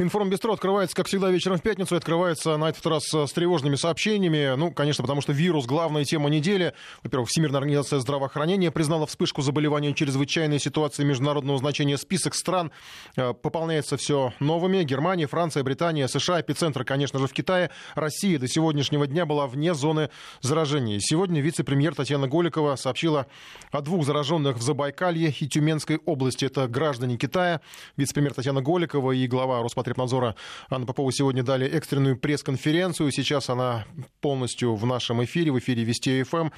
Информбестро открывается, как всегда, вечером в пятницу. Открывается на этот раз с тревожными сообщениями. Ну, конечно, потому что вирус – главная тема недели. Во-первых, Всемирная организация здравоохранения признала вспышку заболевания чрезвычайной ситуации международного значения. Список стран э, пополняется все новыми. Германия, Франция, Британия, США. Эпицентр, конечно же, в Китае. Россия до сегодняшнего дня была вне зоны заражения. Сегодня вице-премьер Татьяна Голикова сообщила о двух зараженных в Забайкалье и Тюменской области. Это граждане Китая. Вице-премьер Татьяна Голикова и глава Роспотребнадзора Роспотребнадзора Анна Попова сегодня дали экстренную пресс-конференцию. Сейчас она полностью в нашем эфире, в эфире Вести ФМ.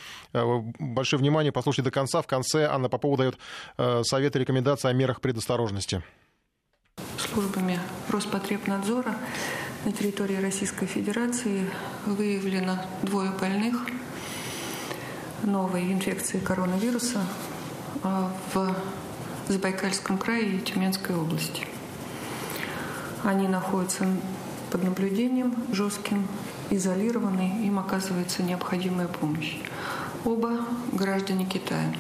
Большое внимание, послушайте до конца. В конце Анна Попова дает советы рекомендации о мерах предосторожности. Службами Роспотребнадзора на территории Российской Федерации выявлено двое больных новой инфекции коронавируса в Забайкальском крае и Тюменской области. Они находятся под наблюдением жестким, изолированы, им оказывается необходимая помощь. Оба граждане Китая.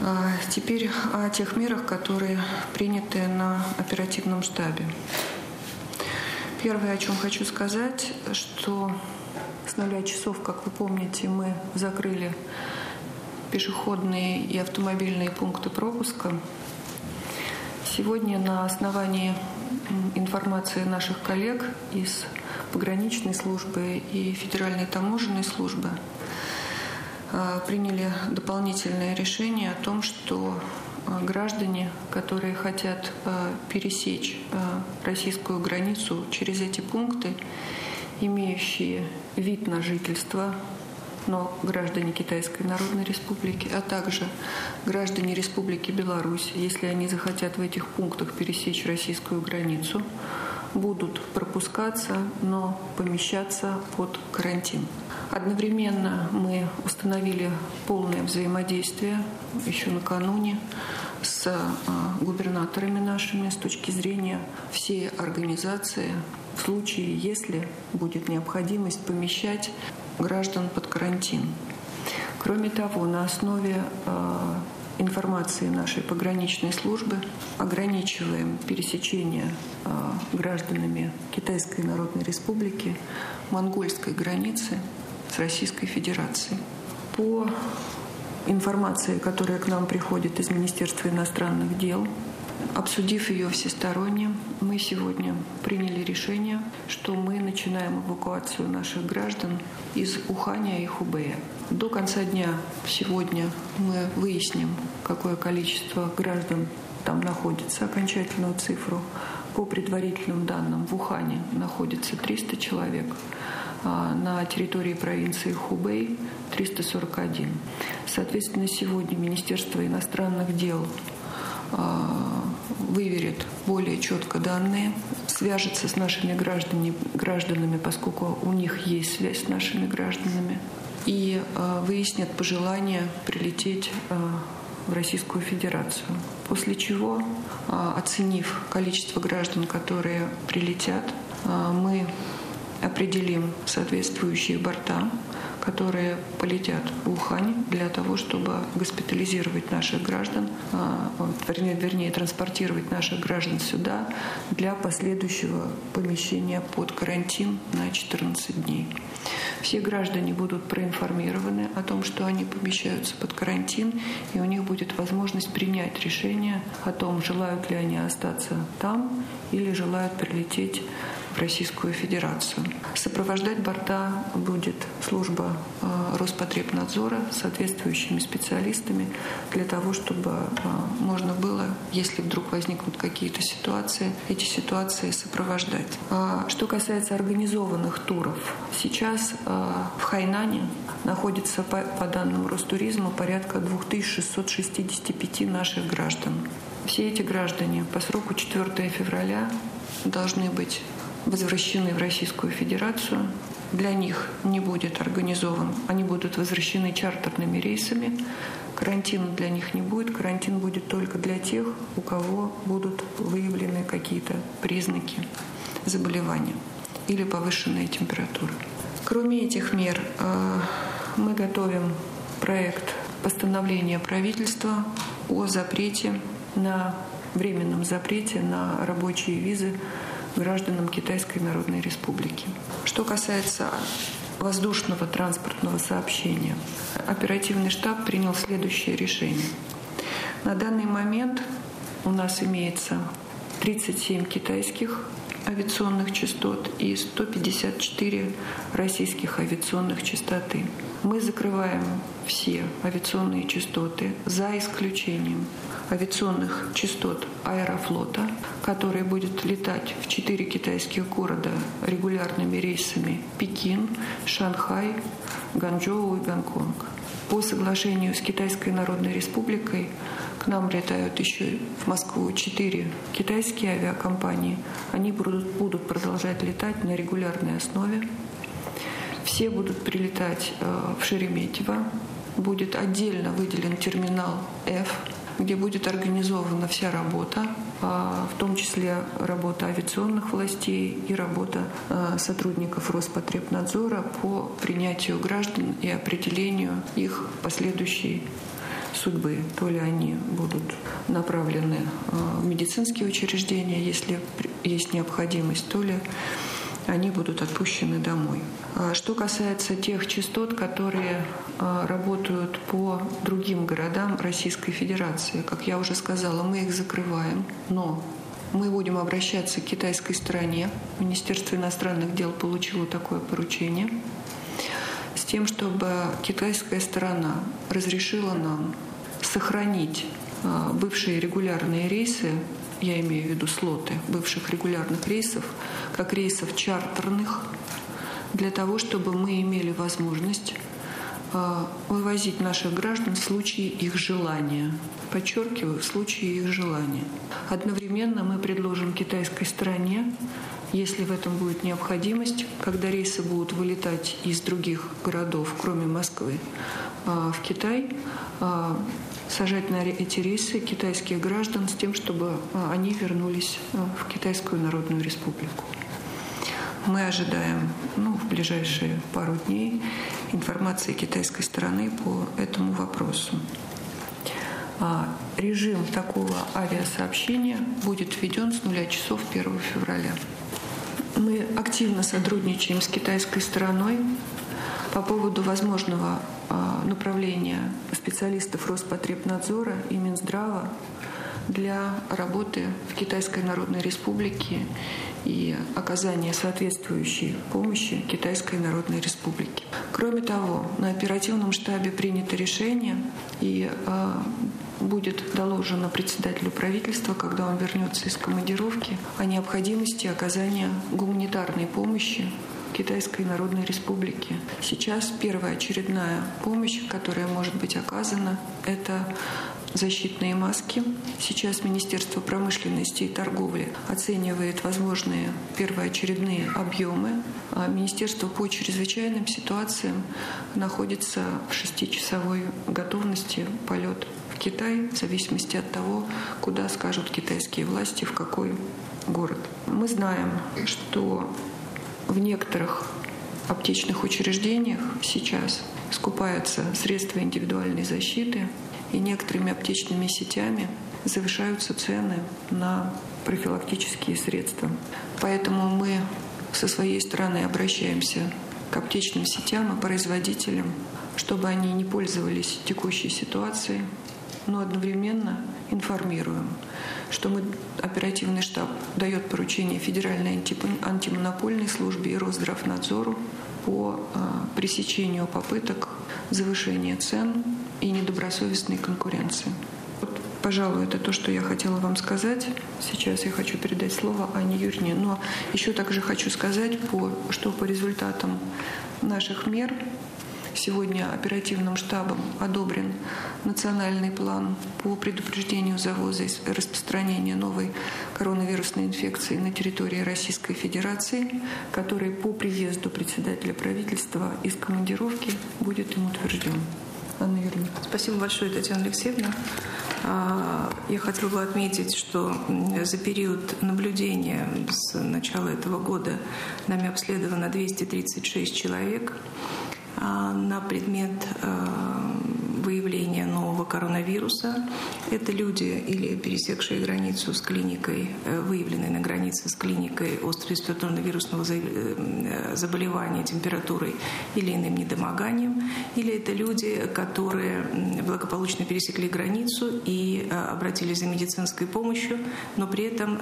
А теперь о тех мерах, которые приняты на оперативном штабе. Первое, о чем хочу сказать, что с нуля часов, как вы помните, мы закрыли пешеходные и автомобильные пункты пропуска Сегодня на основании информации наших коллег из пограничной службы и федеральной таможенной службы э, приняли дополнительное решение о том, что э, граждане, которые хотят э, пересечь российскую границу через эти пункты, имеющие вид на жительство но граждане Китайской Народной Республики, а также граждане Республики Беларусь, если они захотят в этих пунктах пересечь российскую границу, будут пропускаться, но помещаться под карантин. Одновременно мы установили полное взаимодействие еще накануне с а, губернаторами нашими с точки зрения всей организации в случае, если будет необходимость помещать граждан под карантин. Кроме того, на основе э, информации нашей пограничной службы ограничиваем пересечение э, гражданами Китайской Народной Республики монгольской границы с Российской Федерацией. По информации, которая к нам приходит из Министерства иностранных дел, Обсудив ее всесторонне, мы сегодня приняли решение, что мы начинаем эвакуацию наших граждан из Уханя и Хубея. До конца дня сегодня мы выясним, какое количество граждан там находится, окончательную цифру. По предварительным данным, в Ухане находится 300 человек, а на территории провинции Хубей 341. Соответственно, сегодня Министерство иностранных дел выверит более четко данные, свяжется с нашими гражданами, гражданами, поскольку у них есть связь с нашими гражданами, и э, выяснят пожелание прилететь э, в Российскую Федерацию. После чего, оценив количество граждан, которые прилетят, мы определим соответствующие борта, которые полетят в Ухань для того, чтобы госпитализировать наших граждан, а, вернее, вернее транспортировать наших граждан сюда для последующего помещения под карантин на 14 дней. Все граждане будут проинформированы о том, что они помещаются под карантин, и у них будет возможность принять решение о том, желают ли они остаться там или желают прилететь в Российскую Федерацию. Сопровождать борта будет служба э, Роспотребнадзора с соответствующими специалистами для того, чтобы э, можно было, если вдруг возникнут какие-то ситуации, эти ситуации сопровождать. А что касается организованных туров, сейчас э, в Хайнане находится, по данным Ростуризма, порядка 2665 наших граждан. Все эти граждане по сроку 4 февраля должны быть возвращены в Российскую Федерацию. Для них не будет организован, они будут возвращены чартерными рейсами. Карантина для них не будет, карантин будет только для тех, у кого будут выявлены какие-то признаки заболевания или повышенная температура. Кроме этих мер, э, мы готовим проект постановления правительства о запрете на временном запрете на рабочие визы гражданам Китайской Народной Республики. Что касается воздушного транспортного сообщения, оперативный штаб принял следующее решение. На данный момент у нас имеется 37 китайских авиационных частот и 154 российских авиационных частоты. Мы закрываем все авиационные частоты за исключением авиационных частот Аэрофлота, который будет летать в четыре китайских города регулярными рейсами Пекин, Шанхай, Ганчжоу и Гонконг. По соглашению с Китайской Народной Республикой к нам летают еще в Москву четыре китайские авиакомпании. Они будут, будут продолжать летать на регулярной основе. Все будут прилетать э, в Шереметьево. Будет отдельно выделен терминал F, где будет организована вся работа, а, в том числе работа авиационных властей и работа а, сотрудников Роспотребнадзора по принятию граждан и определению их последующей судьбы. То ли они будут направлены а, в медицинские учреждения, если есть необходимость, то ли они будут отпущены домой. А что касается тех частот, которые а, работают по другим городам Российской Федерации, как я уже сказала, мы их закрываем, но мы будем обращаться к китайской стороне. Министерство иностранных дел получило такое поручение с тем, чтобы китайская сторона разрешила нам сохранить а, бывшие регулярные рейсы я имею в виду слоты бывших регулярных рейсов, как рейсов чартерных, для того, чтобы мы имели возможность а, вывозить наших граждан в случае их желания. Подчеркиваю, в случае их желания. Одновременно мы предложим китайской стороне, если в этом будет необходимость, когда рейсы будут вылетать из других городов, кроме Москвы, а, в Китай, а, сажать на эти рейсы китайских граждан с тем, чтобы а, они вернулись а, в Китайскую Народную Республику. Мы ожидаем ну, в ближайшие пару дней информации китайской стороны по этому вопросу. А режим такого авиасообщения будет введен с нуля часов 1 февраля. Мы активно сотрудничаем с китайской стороной по поводу возможного а, направления специалистов Роспотребнадзора и Минздрава для работы в Китайской Народной Республике и оказания соответствующей помощи Китайской Народной Республике. Кроме того, на оперативном штабе принято решение и э, будет доложено председателю правительства, когда он вернется из командировки, о необходимости оказания гуманитарной помощи Китайской Народной Республики. Сейчас первая очередная помощь, которая может быть оказана, это защитные маски. Сейчас Министерство промышленности и торговли оценивает возможные первоочередные объемы. А Министерство по чрезвычайным ситуациям находится в шестичасовой готовности полет в Китай в зависимости от того, куда скажут китайские власти, в какой город. Мы знаем, что в некоторых аптечных учреждениях сейчас скупаются средства индивидуальной защиты, и некоторыми аптечными сетями завышаются цены на профилактические средства. Поэтому мы со своей стороны обращаемся к аптечным сетям и производителям, чтобы они не пользовались текущей ситуацией, но одновременно информируем, что мы, оперативный штаб дает поручение Федеральной антимонопольной службе и Росздравнадзору по а, пресечению попыток завышения цен и недобросовестной конкуренции. Вот, пожалуй, это то, что я хотела вам сказать. Сейчас я хочу передать слово Анне Юрьевне. Но еще также хочу сказать, по, что по результатам наших мер Сегодня оперативным штабом одобрен национальный план по предупреждению завоза и распространения новой коронавирусной инфекции на территории Российской Федерации, который по приезду председателя правительства из командировки будет им утвержден. Анна Юрьевна. Спасибо большое, Татьяна Алексеевна. А, я хотела бы отметить, что за период наблюдения с начала этого года нами обследовано 236 человек. А, на предмет а, выявления нового нового коронавируса. Это люди или пересекшие границу с клиникой, э, выявленные на границе с клиникой острого респираторно вирусного э, заболевания температурой или иным недомоганием, или это люди, которые благополучно пересекли границу и э, обратились за медицинской помощью, но при этом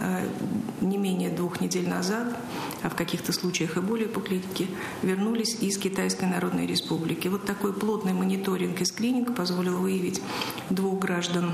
не менее двух недель назад, а в каких-то случаях и более по клинике, вернулись из Китайской Народной Республики. Вот такой плотный мониторинг и скрининг позволил выявить двух граждан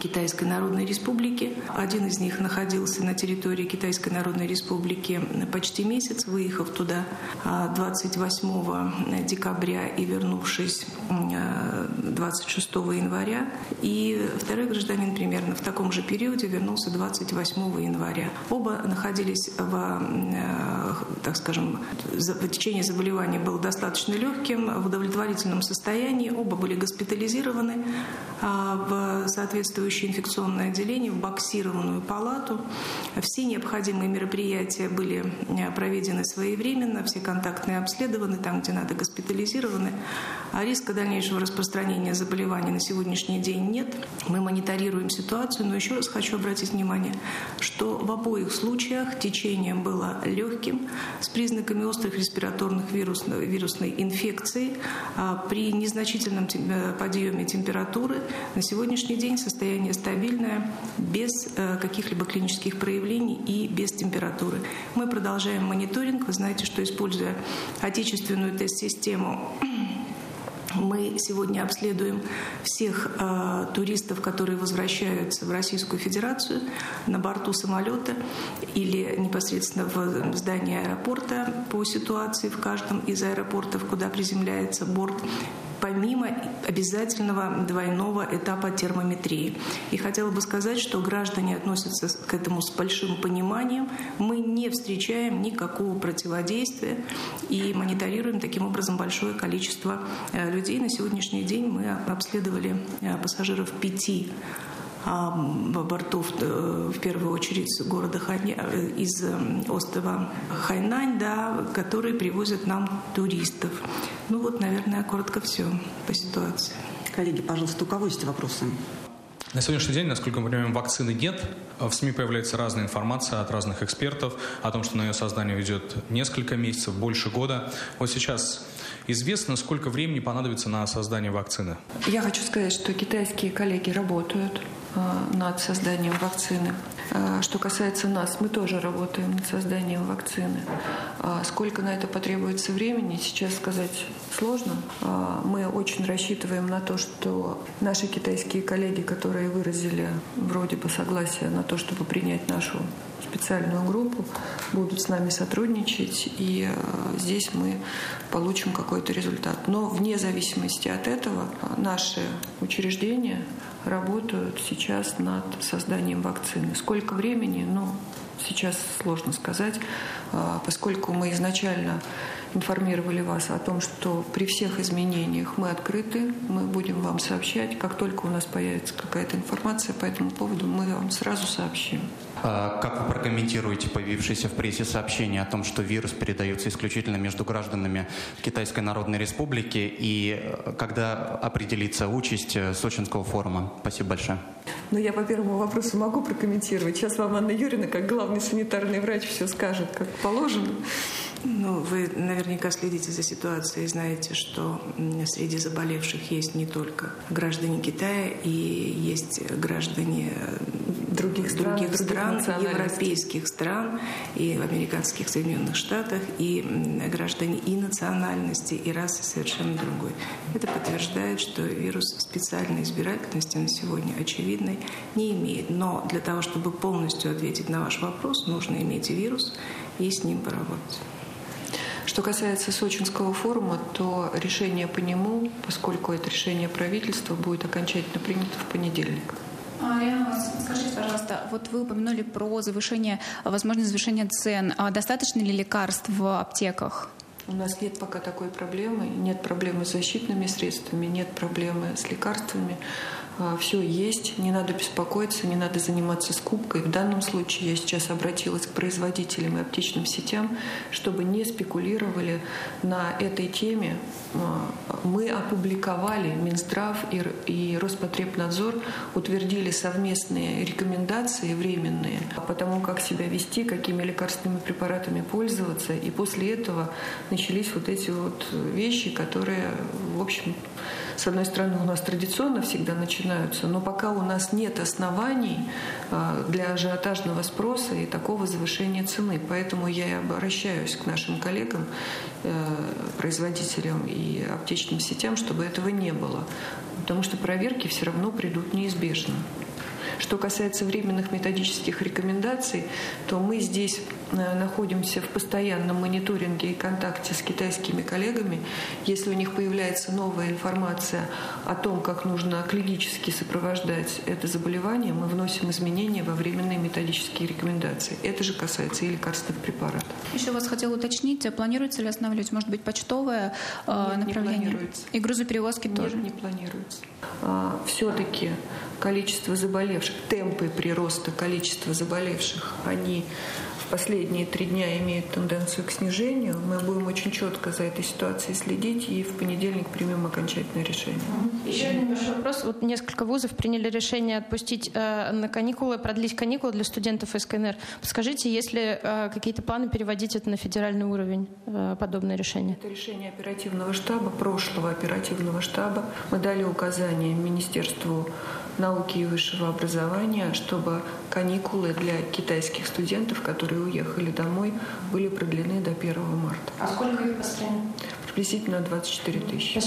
Китайской Народной Республики. Один из них находился на территории Китайской Народной Республики почти месяц, выехав туда 28 а, декабря и вернувшись 26 января. И второй гражданин примерно в таком же периоде вернулся 28 января. Оба находились в, а, так скажем, течение заболевания было достаточно легким, в удовлетворительном состоянии. Оба были госпитализированы а, в соответствии соответствующее инфекционное отделение, в боксированную палату. Все необходимые мероприятия были э, проведены своевременно, все контактные обследованы, там, где надо, госпитализированы. А риска дальнейшего распространения заболеваний на сегодняшний день нет. Мы мониторируем ситуацию, но еще раз хочу обратить внимание, что в обоих случаях течение было легким, с признаками острых респираторных вирусной, вирусной инфекции. А при незначительном э, подъеме температуры на сегодняшний день состояние состояние стабильное, без э, каких-либо клинических проявлений и без температуры. Мы продолжаем мониторинг. Вы знаете, что используя отечественную тест-систему, мы сегодня обследуем всех э, туристов, которые возвращаются в Российскую Федерацию на борту самолета или непосредственно в здании аэропорта по ситуации в каждом из аэропортов, куда приземляется борт помимо обязательного двойного этапа термометрии. И хотела бы сказать, что граждане относятся к этому с большим пониманием. Мы не встречаем никакого противодействия и мониторируем таким образом большое количество э, людей. На сегодняшний день мы обследовали э, пассажиров пяти а, бортов, э, в первую очередь из города Хань, э, из э, острова Хайнань, да, которые привозят нам туристов. Ну вот, наверное, коротко все по ситуации. Коллеги, пожалуйста, у кого есть вопросы? На сегодняшний день, насколько мы понимаем, вакцины нет. В СМИ появляется разная информация от разных экспертов о том, что на ее создание ведет несколько месяцев, больше года. Вот сейчас известно, сколько времени понадобится на создание вакцины? Я хочу сказать, что китайские коллеги работают над созданием вакцины. Э, что касается нас, мы тоже работаем над созданием вакцины. А сколько на это потребуется времени, сейчас сказать сложно. Мы очень рассчитываем на то, что наши китайские коллеги, которые выразили вроде бы согласие на то, чтобы принять нашу специальную группу, будут с нами сотрудничать, и э, здесь мы получим какой-то результат. Но вне зависимости от этого наши учреждения работают сейчас над созданием вакцины. Сколько времени, ну, сейчас сложно сказать, а, поскольку мы изначально информировали вас о том, что при всех изменениях мы открыты, мы будем вам сообщать. Как только у нас появится какая-то информация по этому поводу, мы вам сразу сообщим. А как вы прокомментируете появившееся в прессе сообщение о том, что вирус передается исключительно между гражданами Китайской Народной Республики и э, когда определится участь э, Сочинского форума? Спасибо большое. Ну, я по первому вопросу могу прокомментировать. Сейчас вам Анна Юрьевна, как главный санитарный врач, все скажет, как положено. Ну, вы наверняка следите за ситуацией и знаете, что среди заболевших есть не только граждане Китая, и есть граждане других стран, других стран европейских стран, и в американских Соединенных Штатах, и граждане и национальности, и расы совершенно другой. Это подтверждает, что вирус специальной избирательности на сегодня очевидной не имеет. Но для того, чтобы полностью ответить на ваш вопрос, нужно иметь вирус и с ним поработать. Что касается Сочинского форума, то решение по нему, поскольку это решение правительства, будет окончательно принято в понедельник. Ариана, скажите, пожалуйста, вот вы упомянули про завышение, возможность завышения цен. А достаточно ли лекарств в аптеках? У нас нет пока такой проблемы. Нет проблемы с защитными средствами, нет проблемы с лекарствами. А, все есть, не надо беспокоиться, не надо заниматься скупкой. В данном случае я сейчас обратилась к производителям и аптечным сетям, чтобы не спекулировали на этой теме. А, мы опубликовали, Минздрав и Роспотребнадзор утвердили совместные рекомендации временные по тому, как себя вести, какими лекарственными препаратами пользоваться. И после этого начались вот эти вот вещи, которые, в общем, с одной стороны, у нас традиционно всегда начинаются, но пока у нас нет оснований а, для ажиотажного спроса и такого завышения цены. Поэтому я и обращаюсь к нашим коллегам, э, производителям и аптечным сетям, чтобы этого не было. Потому что проверки все равно придут неизбежно. Что касается временных методических рекомендаций, то мы здесь находимся в постоянном мониторинге и контакте с китайскими коллегами. Если у них появляется новая информация о том, как нужно клинически сопровождать это заболевание, мы вносим изменения во временные методические рекомендации. Это же касается и лекарственных препаратов. Еще вас хотела уточнить, планируется ли останавливать, может быть, почтовое э, Нет, направление? Не планируется. И грузоперевозки Нет, тоже? не планируется. А, все-таки количество заболевших, темпы прироста количества заболевших, они в последние три дня имеют тенденцию к снижению. Мы будем очень четко за этой ситуацией следить и в понедельник примем окончательное решение. Еще один небольшой вопрос. Вот несколько вузов приняли решение отпустить э, на каникулы, продлить каникулы для студентов СКНР. Подскажите, есть ли э, какие-то планы переводить это на федеральный уровень, э, подобное решение? Это решение оперативного штаба, прошлого оперативного штаба. Мы дали указание Министерству науки и высшего образования, чтобы каникулы для китайских студентов, которые уехали домой, были продлены до 1 марта. А сколько их по стране? Приблизительно 24 тысячи.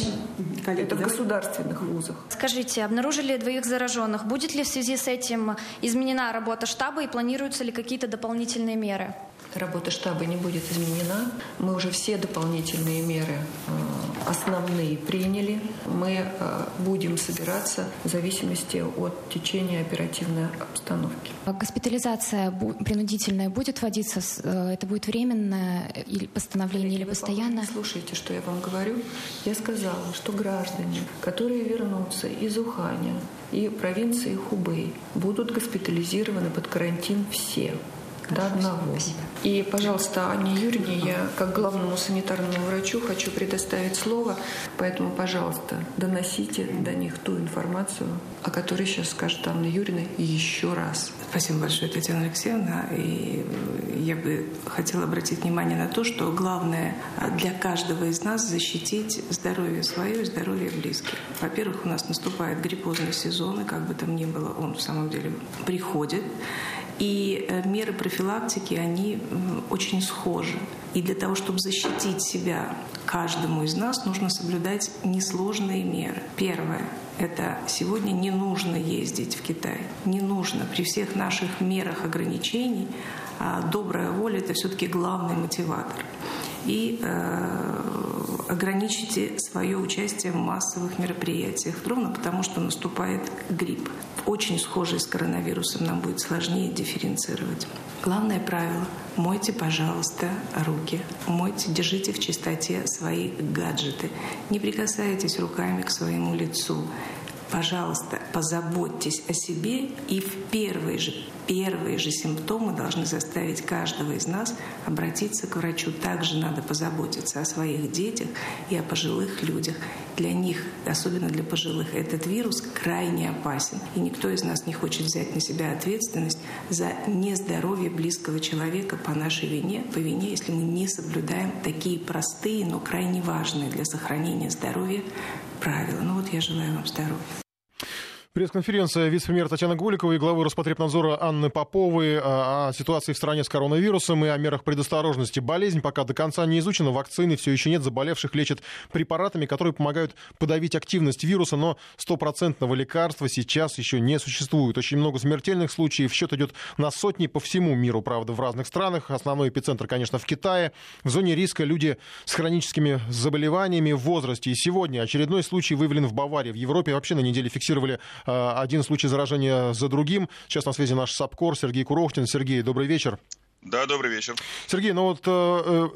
Коллеги, Это в государственных вузах. Скажите, обнаружили двоих зараженных. Будет ли в связи с этим изменена работа штаба и планируются ли какие-то дополнительные меры? Работа штаба не будет изменена. Мы уже все дополнительные меры э, основные приняли. Мы э, будем собираться в зависимости от течения оперативной обстановки. Госпитализация принудительная будет вводиться? Э, это будет временное или постановление, или постоянно? Слушайте, что я вам говорю. Я сказала, что граждане, которые вернутся из Уханя и провинции Хубэй, будут госпитализированы под карантин все до одного. И, пожалуйста, Анне Юрьевне я, как главному санитарному врачу, хочу предоставить слово, поэтому, пожалуйста, доносите до них ту информацию, о которой сейчас скажет Анна Юрьевна еще раз. Спасибо большое, Татьяна Алексеевна. И я бы хотела обратить внимание на то, что главное для каждого из нас защитить здоровье свое и здоровье близких. Во-первых, у нас наступает гриппозный сезон, и как бы там ни было, он в самом деле приходит. И э, меры профилактики, они очень схожи. И для того, чтобы защитить себя каждому из нас, нужно соблюдать несложные меры. Первое – это сегодня не нужно ездить в Китай. Не нужно. При всех наших мерах ограничений а добрая воля – это все-таки главный мотиватор. И э, ограничите свое участие в массовых мероприятиях, ровно потому, что наступает грипп очень схожий с коронавирусом, нам будет сложнее дифференцировать. Главное правило – мойте, пожалуйста, руки. Мойте, держите в чистоте свои гаджеты. Не прикасайтесь руками к своему лицу. Пожалуйста, позаботьтесь о себе и в первые же, первые же симптомы должны заставить каждого из нас обратиться к врачу. Также надо позаботиться о своих детях и о пожилых людях. Для них, особенно для пожилых, этот вирус крайне опасен. И никто из нас не хочет взять на себя ответственность за нездоровье близкого человека по нашей вине, по вине, если мы не соблюдаем такие простые, но крайне важные для сохранения здоровья правила. Ну вот я желаю вам здоровья. Пресс-конференция вице-премьера Татьяны Голиковой и главы Роспотребнадзора Анны Поповой о ситуации в стране с коронавирусом и о мерах предосторожности. Болезнь пока до конца не изучена, вакцины все еще нет, заболевших лечат препаратами, которые помогают подавить активность вируса, но стопроцентного лекарства сейчас еще не существует. Очень много смертельных случаев, счет идет на сотни по всему миру, правда, в разных странах. Основной эпицентр, конечно, в Китае. В зоне риска люди с хроническими заболеваниями в возрасте. И сегодня очередной случай выявлен в Баварии. В Европе вообще на неделе фиксировали один случай заражения за другим. Сейчас на связи наш САПКОР Сергей Курохтин. Сергей, добрый вечер. Да, добрый вечер. Сергей, ну вот э, э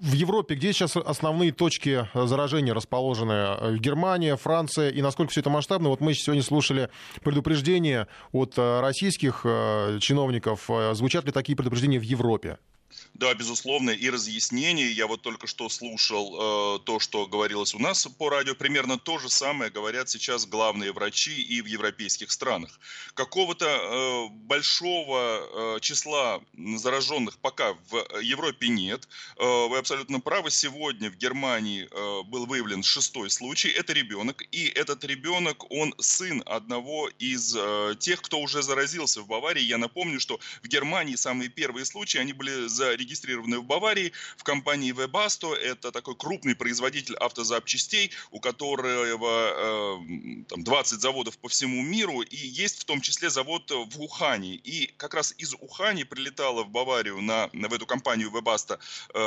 в Европе, где сейчас основные точки заражения расположены? Германия, Франция, и насколько все это масштабно? Вот мы сегодня слушали предупреждения от российских чиновников. Звучат ли такие предупреждения в Европе? Да, безусловно, и разъяснение. Я вот только что слушал э, то, что говорилось у нас по радио. Примерно то же самое говорят сейчас главные врачи и в европейских странах. Какого-то э, большого э, числа зараженных пока в Европе нет. Э, вы абсолютно правы. Сегодня в Германии э, был выявлен шестой случай. Это ребенок. И этот ребенок, он сын одного из э, тех, кто уже заразился в Баварии. Я напомню, что в Германии самые первые случаи, они были за зарегистрированы в Баварии в компании Webasto. Это такой крупный производитель автозапчастей, у которого э, там 20 заводов по всему миру. И есть в том числе завод в Ухане. И как раз из Ухани прилетала в Баварию на, в эту компанию Webasto э,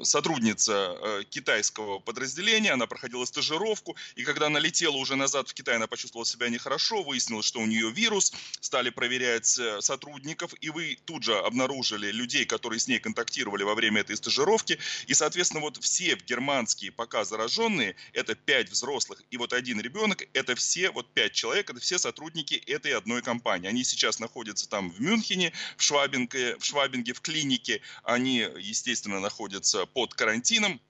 э, сотрудница э, китайского подразделения. Она проходила стажировку. И когда она летела уже назад в Китай, она почувствовала себя нехорошо. Выяснилось, что у нее вирус. Стали проверять э, сотрудников. И вы тут же обнаружили людей, людей, которые с ней контактировали во время этой стажировки. И, соответственно, вот все германские пока зараженные, это пять взрослых и вот один ребенок, это все, вот пять человек, это все сотрудники этой одной компании. Они сейчас находятся там в Мюнхене, в Швабинге, в Швабинге, в клинике. Они, естественно, находятся под карантином.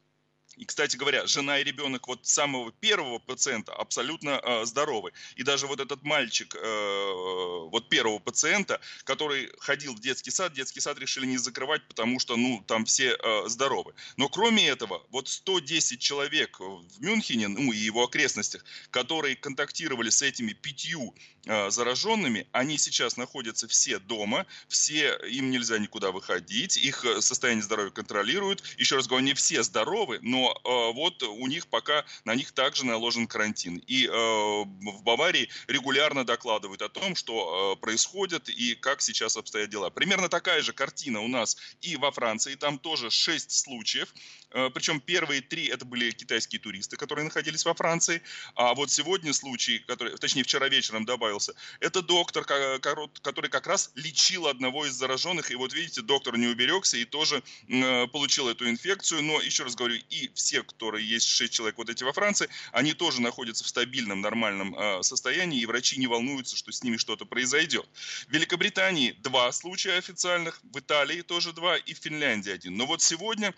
И, кстати говоря, жена и ребенок вот самого первого пациента абсолютно э, здоровы. И даже вот этот мальчик э, вот первого пациента, который ходил в детский сад, детский сад решили не закрывать, потому что, ну, там все э, здоровы. Но кроме этого, вот 110 человек в Мюнхене, ну, и его окрестностях, которые контактировали с этими пятью э, зараженными, они сейчас находятся все дома, все, им нельзя никуда выходить, их э, состояние здоровья контролируют. Еще раз говорю, они все здоровы, но э, вот у них пока на них также наложен карантин. И э, в Баварии регулярно докладывают о том, что э, происходит и как сейчас обстоят дела. Примерно такая же картина у нас и во Франции. Там тоже 6 случаев. Э, причем первые три это были китайские туристы, которые находились во Франции. А вот сегодня случай, который, точнее вчера вечером добавился, это доктор, который как раз лечил одного из зараженных. И вот видите, доктор не уберегся и тоже э, получил эту инфекцию. Но еще раз говорю, и все, которые есть 6 человек вот эти во Франции, они тоже находятся в стабильном, нормальном э, состоянии, и врачи не волнуются, что с ними что-то произойдет. В Великобритании два случая официальных, в Италии тоже два, и в Финляндии один. Но вот сегодня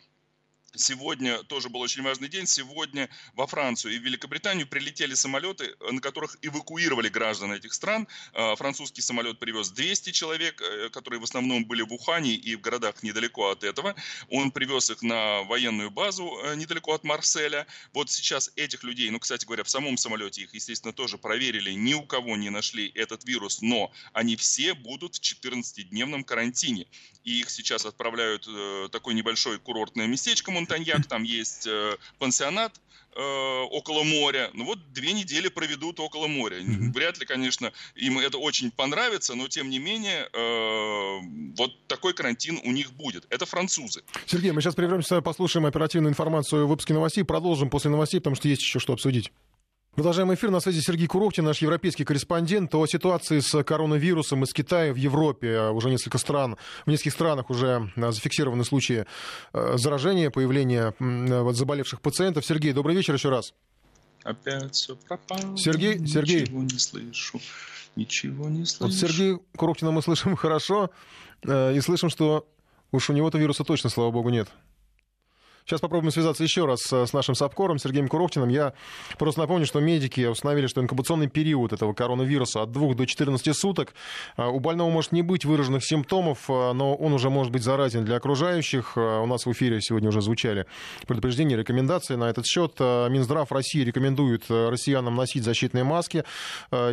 Сегодня тоже был очень важный день. Сегодня во Францию и в Великобританию прилетели самолеты, на которых эвакуировали граждан этих стран. А, французский самолет привез 200 человек, э, которые в основном были в Ухане и в городах недалеко от этого. Он привез их на военную базу э, недалеко от Марселя. Вот сейчас этих людей, ну, кстати говоря, в самом самолете их, естественно, тоже проверили. Ни у кого не нашли этот вирус, но они все будут в 14-дневном карантине. И их сейчас отправляют в э, такое небольшое курортное местечко, Монтаньяк, там есть э, пансионат э, около моря. Ну вот две недели проведут около моря. Mm-hmm. Вряд ли, конечно, им это очень понравится, но тем не менее э, вот такой карантин у них будет. Это французы. Сергей, мы сейчас прервемся, послушаем оперативную информацию в выпуске новостей, продолжим после новостей, потому что есть еще что обсудить. Продолжаем эфир. На связи Сергей Куровкин, наш европейский корреспондент. О ситуации с коронавирусом из Китая в Европе. Уже несколько стран, в нескольких странах уже э, зафиксированы случаи э, заражения, появления э, заболевших пациентов. Сергей, добрый вечер еще раз. Опять все пропало. Сергей, Сергей. Ничего не слышу. Ничего не слышу. Вот Сергей Куровкина мы слышим хорошо. И слышим, что уж у него-то вируса точно, слава богу, нет. Сейчас попробуем связаться еще раз с нашим САПКОРом Сергеем Куровтиным. Я просто напомню, что медики установили, что инкубационный период этого коронавируса от 2 до 14 суток. А, у больного может не быть выраженных симптомов, а, но он уже может быть заразен для окружающих. А, у нас в эфире сегодня уже звучали предупреждения, рекомендации на этот счет. Минздрав России рекомендует россиянам носить защитные маски.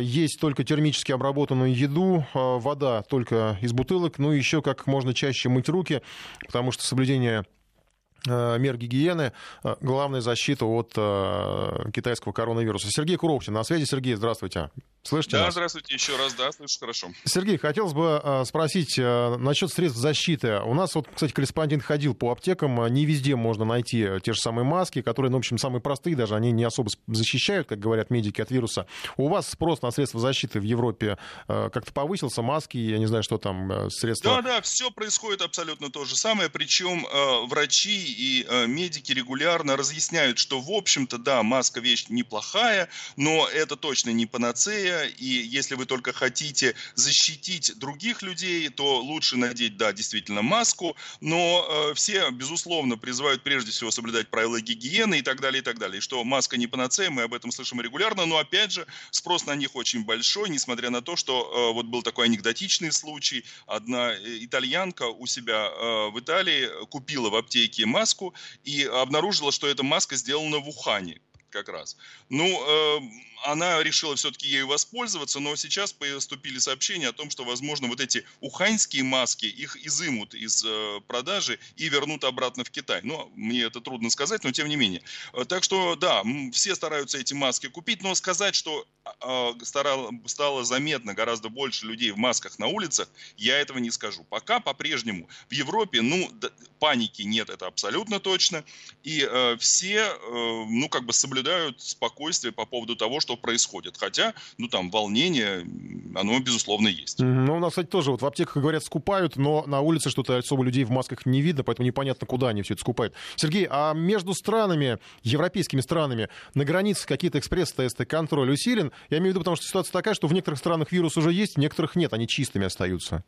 Есть только термически обработанную еду, вода только из бутылок, ну и еще как можно чаще мыть руки, потому что соблюдение мер гигиены, э, главная защита от э, китайского коронавируса. Сергей Куровкин на связи. Сергей, здравствуйте. Слышите Да, нас? здравствуйте еще раз, да, слышу хорошо. Сергей, хотелось бы спросить насчет средств защиты. У нас вот, кстати, корреспондент ходил по аптекам, не везде можно найти те же самые маски, которые, ну, в общем, самые простые, даже они не особо защищают, как говорят медики, от вируса. У вас спрос на средства защиты в Европе как-то повысился, маски, я не знаю, что там, средства... Да, да, все происходит абсолютно то же самое, причем врачи и э, медики регулярно разъясняют, что, в общем-то, да, маска вещь неплохая, но это точно не панацея, и если вы только хотите защитить других людей, то лучше надеть, да, действительно, маску, но э, все, безусловно, призывают прежде всего соблюдать правила гигиены и так далее, и так далее. Что маска не панацея, мы об этом слышим регулярно, но, опять же, спрос на них очень большой, несмотря на то, что э, вот был такой анекдотичный случай, одна итальянка у себя в Италии купила в аптеке маску, и обнаружила, что эта маска сделана в Ухане как раз. Ну, э, она решила все-таки ею воспользоваться, но сейчас поступили сообщения о том, что, возможно, вот эти уханьские маски, их изымут из э, продажи и вернут обратно в Китай. Ну, мне это трудно сказать, но тем не менее. Э, так что, да, все стараются эти маски купить, но сказать, что э, стало, стало заметно гораздо больше людей в масках на улицах, я этого не скажу. Пока по-прежнему в Европе, ну, паники нет, это абсолютно точно. И э, все, ну, как бы соблюдают спокойствие по поводу того, что происходит. Хотя, ну, там, волнение, оно, безусловно, есть. Ну, у нас, кстати, тоже вот в аптеках, говорят, скупают, но на улице что-то особо людей в масках не видно, поэтому непонятно, куда они все это скупают. Сергей, а между странами, европейскими странами, на границе какие-то экспресс-тесты, контроль усилен? Я имею в виду, потому что ситуация такая, что в некоторых странах вирус уже есть, в некоторых нет, они чистыми остаются.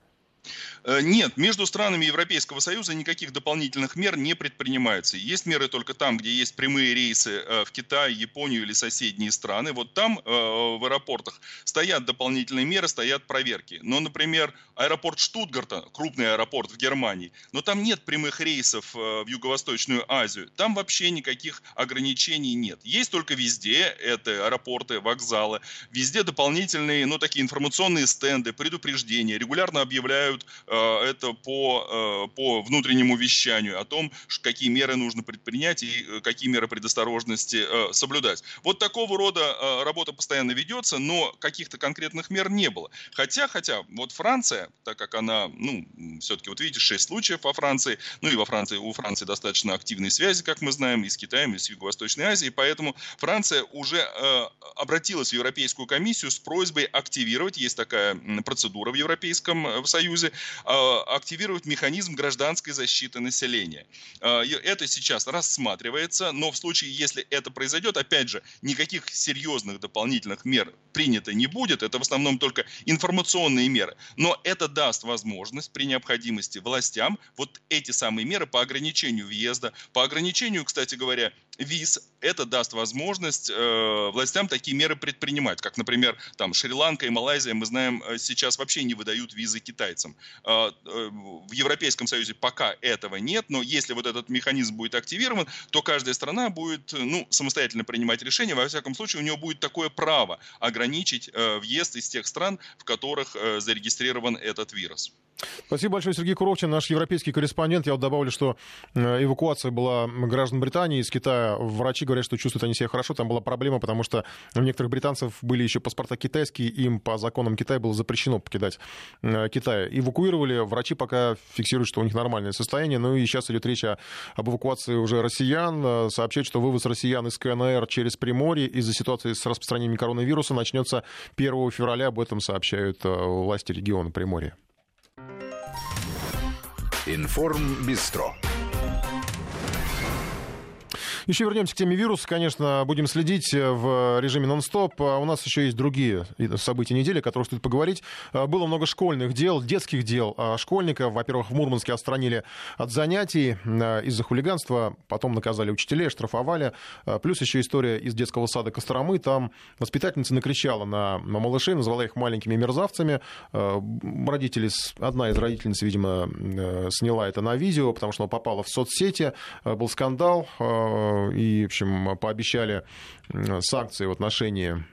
Э, нет, между странами Европейского Союза никаких дополнительных мер не предпринимается. Есть меры только там, где есть прямые рейсы э, в Китай, Японию или соседние страны. Вот там э, в аэропортах стоят дополнительные меры, стоят проверки. Но, например, аэропорт Штутгарта, крупный аэропорт в Германии, но там нет прямых рейсов в Юго-Восточную Азию. Там вообще никаких ограничений нет. Есть только везде, это аэропорты, вокзалы, везде дополнительные, ну, такие информационные стенды, предупреждения, регулярно объявляют делают э, это по, э, по внутреннему вещанию о том, какие меры нужно предпринять и э, какие меры предосторожности соблюдать. Вот такого рода работа постоянно ведется, но каких-то конкретных мер не было. Хотя, хотя, вот Франция, так как она, ну, все-таки, вот видите, 6 случаев во Франции, ну и во Франции, у Франции достаточно активные связи, как мы знаем, и с Китаем, и с Юго-Восточной Азией, поэтому Франция уже э, обратилась в Европейскую комиссию с просьбой активировать, есть такая процедура в Европейском Союзе, А, активировать механизм гражданской защиты населения. А, это сейчас рассматривается, но в случае, если это произойдет, опять же, никаких серьезных дополнительных мер принято не будет, это в основном только информационные меры. Но это даст возможность при необходимости властям вот эти самые меры по ограничению въезда, по ограничению, кстати говоря, виз, это даст возможность э, властям такие меры предпринимать, как, например, там Шри-Ланка и Малайзия, мы знаем, э, сейчас вообще не выдают визы китайцам. Э, э, в Европейском Союзе пока этого нет, но если вот этот механизм будет активирован, то каждая страна будет, ну, самостоятельно принимать решения, во всяком случае, у нее будет такое право ограничить э, въезд из тех стран, в которых э, зарегистрирован этот вирус. Спасибо большое, Сергей Куровчин, наш европейский корреспондент. Я вот добавлю, что э, эвакуация была граждан Британии из Китая. Врачи говорят, что чувствуют они себя хорошо. Там была проблема, потому что у некоторых британцев были еще паспорта китайские, им по законам Китая было запрещено покидать э, Китай. Эвакуировали, врачи пока фиксируют, что у них нормальное состояние. Ну и сейчас идет речь о, об эвакуации уже россиян. Э, сообщают, что вывоз россиян из КНР через Приморье из-за ситуации с распространением коронавируса начнется 1 февраля. Об этом сообщают власти региона Приморья. Информ Бистро. Еще вернемся к теме вируса. Конечно, будем следить э, в режиме нон-стоп. А у нас еще есть другие события недели, о которых стоит поговорить. А, было много школьных дел, детских дел а, школьников. Во-первых, в Мурманске отстранили от занятий из-за хулиганства. Потом наказали учителей, штрафовали. Плюс еще история из детского сада Костромы. Там воспитательница накричала на, малышей, назвала их маленькими мерзавцами. Родители, одна из родительниц, видимо, э, сняла это на видео, потому что она попала в соцсети. Был скандал и, в общем, пообещали санкции в отношении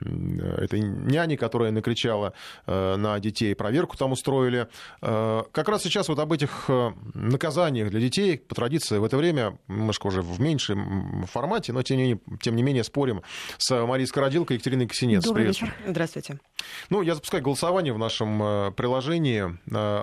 этой няни, которая накричала на детей, проверку там устроили. Как раз сейчас вот об этих наказаниях для детей, по традиции, в это время, немножко уже в меньшем формате, но тем не менее, тем не менее спорим с Марией Скородилко и Екатериной Ксенец. Добрый вечер. Здравствуйте. Ну, я запускаю голосование в нашем приложении.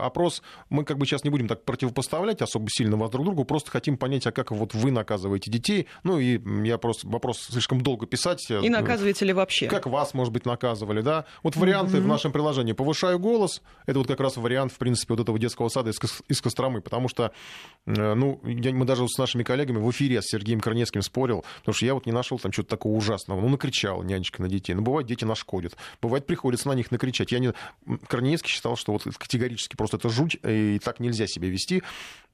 Опрос мы как бы сейчас не будем так противопоставлять особо сильно вас друг другу, просто хотим понять, а как вот вы наказываете детей. Ну, и я просто вопрос слишком долго писать. И наказываете ли вообще? Как вас, может быть, наказывали, да? Вот варианты mm-hmm. в нашем приложении. Повышаю голос. Это вот как раз вариант, в принципе, вот этого детского сада из, из Костромы, потому что, э, ну, я, мы даже с нашими коллегами в эфире с Сергеем Корнецким спорил, потому что я вот не нашел там что-то такого ужасного. Ну, накричал нянечка на детей. Ну, бывает, дети нашкодят. Бывает, приходится на них накричать. Я не... Корнецкий считал, что вот категорически просто это жуть, и так нельзя себя вести.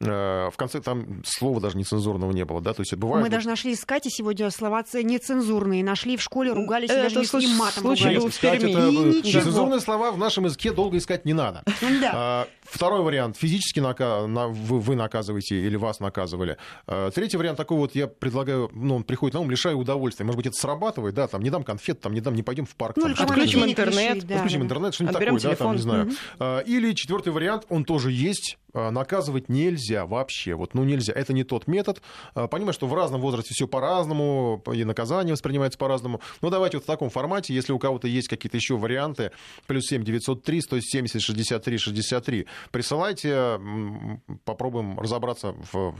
Э, в конце там слова даже нецензурного не было, да, то есть это бывает... Мы даже нашли с Катей сегодня слова нецензурные, нашли в школе, ругались, это даже не матом ругались. в Это, нецензурные слова в нашем языке долго искать не надо. Да. А, второй вариант. Физически нака... вы, вы наказываете или вас наказывали. А, третий вариант такой вот я предлагаю, ну, он приходит на ум, лишаю удовольствия. Может быть, это срабатывает, да, там, не дам конфет, там, не дам, не пойдем в парк. Ну, там, отключим интернет. Решить, да. Отключим интернет, что-нибудь такое, телефон. да, там, не знаю. Угу. Или четвертый вариант, он тоже есть, наказывать нельзя вообще. Вот, ну, нельзя. Это не тот метод. Понимаю, что в разном возрасте все по-разному, и наказание воспринимается по-разному. Но давайте вот в таком формате, если у кого-то есть какие-то еще варианты, плюс 7 903 170 63 63, присылайте, попробуем разобраться в,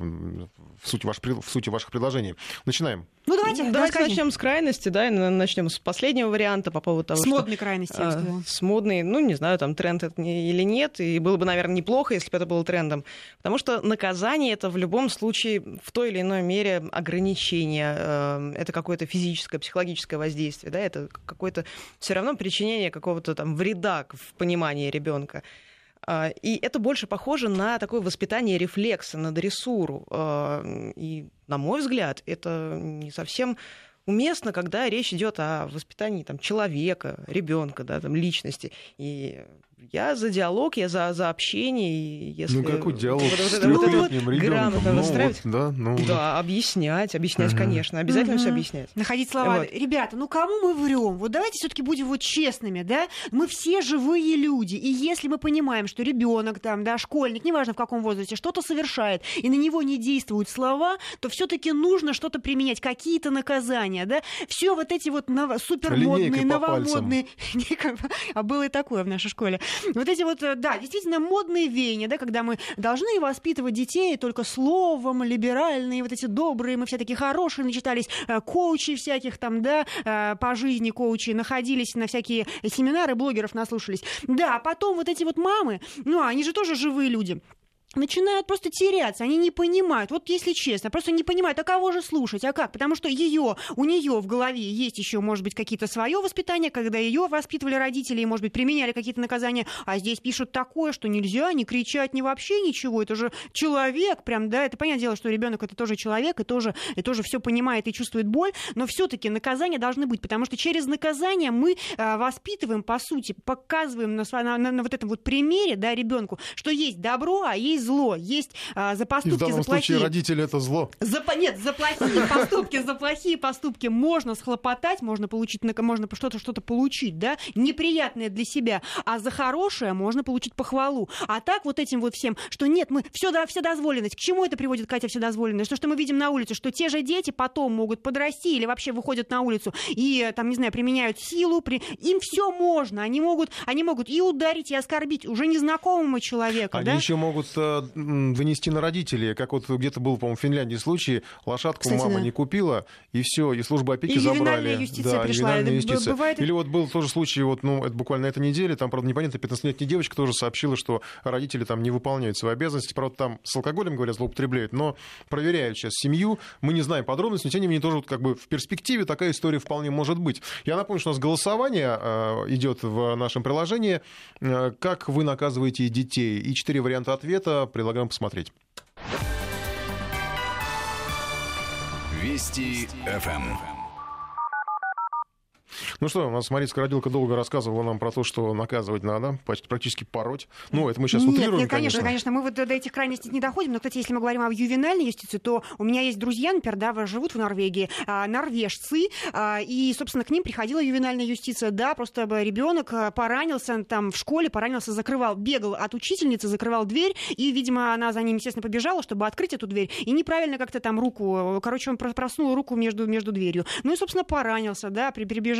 в, сути, ваш, в сути ваших предложений. Начинаем. Ну, давайте, давайте начнем с крайности, да, и начнем с последнего варианта по поводу того, с что... модной крайности, я а, С модной, ну, не знаю, там, тренд это или нет, и было бы, наверное, неплохо, если бы это было трендом, потому что наказание — это в любом случае в той или иной мере ограничение, э, это какое-то физическое, психологическое воздействие, да, это какое-то все равно причинение какого-то там вреда в понимании ребенка. А, и это больше похоже на такое воспитание рефлекса, на дрессуру. А, и, на мой взгляд, это не совсем уместно, когда речь идет о воспитании там, человека, ребенка, да, там, личности. И я за диалог, я за, за общение. Если ну, какой диалог вот, с трехлетним вот, ребенком? Ну, Вот, да, ну, да, объяснять, объяснять, угу. конечно. Обязательно угу. все объяснять. Находить слова. Вот. Ребята, ну кому мы врем? Вот давайте все-таки будем вот честными, да? Мы все живые люди. И если мы понимаем, что ребенок там, да, школьник, неважно в каком возрасте, что-то совершает, и на него не действуют слова, то все-таки нужно что-то применять, какие-то наказания, да? Все вот эти вот ново- супермодные, новомодные. а было и такое в нашей школе. Вот эти вот, э, да, действительно модные веяния, да, когда мы должны воспитывать детей только словом, либеральные, вот эти добрые, мы все такие хорошие, начитались э, коучей всяких там, да, э, по жизни коучи, находились на всякие семинары, блогеров наслушались. Да, а потом вот эти вот мамы, ну, они же тоже живые люди начинают просто теряться, они не понимают, вот если честно, просто не понимают, а кого же слушать, а как, потому что ее, у нее в голове есть еще, может быть, какие-то свое воспитание, когда ее воспитывали родители, и, может быть, применяли какие-то наказания, а здесь пишут такое, что нельзя не кричать, ни вообще ничего, это же человек, прям, да, это понятное дело, что ребенок это тоже человек, и тоже, и тоже все понимает и чувствует боль, но все-таки наказания должны быть, потому что через наказание мы э, воспитываем, по сути, показываем на, на, на, на вот этом вот примере, да, ребенку, что есть добро, а есть есть зло, есть а, за поступки, И в данном за плохие... случае родители это зло. За, нет, за плохие поступки, за плохие поступки можно схлопотать, можно получить, можно что-то что-то получить, да, неприятное для себя, а за хорошее можно получить похвалу. А так вот этим вот всем, что нет, мы все, да, вседозволенность. К чему это приводит, Катя, вседозволенность? То, что мы видим на улице, что те же дети потом могут подрасти или вообще выходят на улицу и, там, не знаю, применяют силу, при... им все можно, они могут, они могут и ударить, и оскорбить уже незнакомого человека, Они да? еще могут э, вынести на родителей. Как вот где-то был, по-моему, в Финляндии случай, лошадку Кстати, мама да. не купила, и все, и служба опеки и забрали. юстиция да, пришла. юстиция. Бывает... Или вот был тоже случай, вот, ну, это буквально этой неделе, там, правда, непонятно, 15-летняя девочка тоже сообщила, что родители там не выполняют свои обязанности, правда, там с алкоголем, говорят, злоупотребляют, но проверяют сейчас семью, мы не знаем подробностей, но тем не менее тоже вот, как бы в перспективе такая история вполне может быть. Я напомню, что у нас голосование э, идет в нашем приложении, э, как вы наказываете детей, и четыре варианта ответа предлагаю посмотреть. Вести ФМ. Ну что, у нас Мария Скородилка долго рассказывала нам про то, что наказывать надо, практически пороть. Ну, это мы сейчас нет, утрируем, нет, конечно, конечно. Мы вот до этих крайностей не доходим. Но, кстати, если мы говорим о ювенальной юстиции, то у меня есть друзья, например, да, живут в Норвегии, а, норвежцы, а, и, собственно, к ним приходила ювенальная юстиция. Да, просто ребенок а, поранился там в школе, поранился, закрывал, бегал от учительницы, закрывал дверь, и, видимо, она за ним, естественно, побежала, чтобы открыть эту дверь, и неправильно как-то там руку, короче, он проснул руку между, между дверью. Ну и, собственно, поранился, да,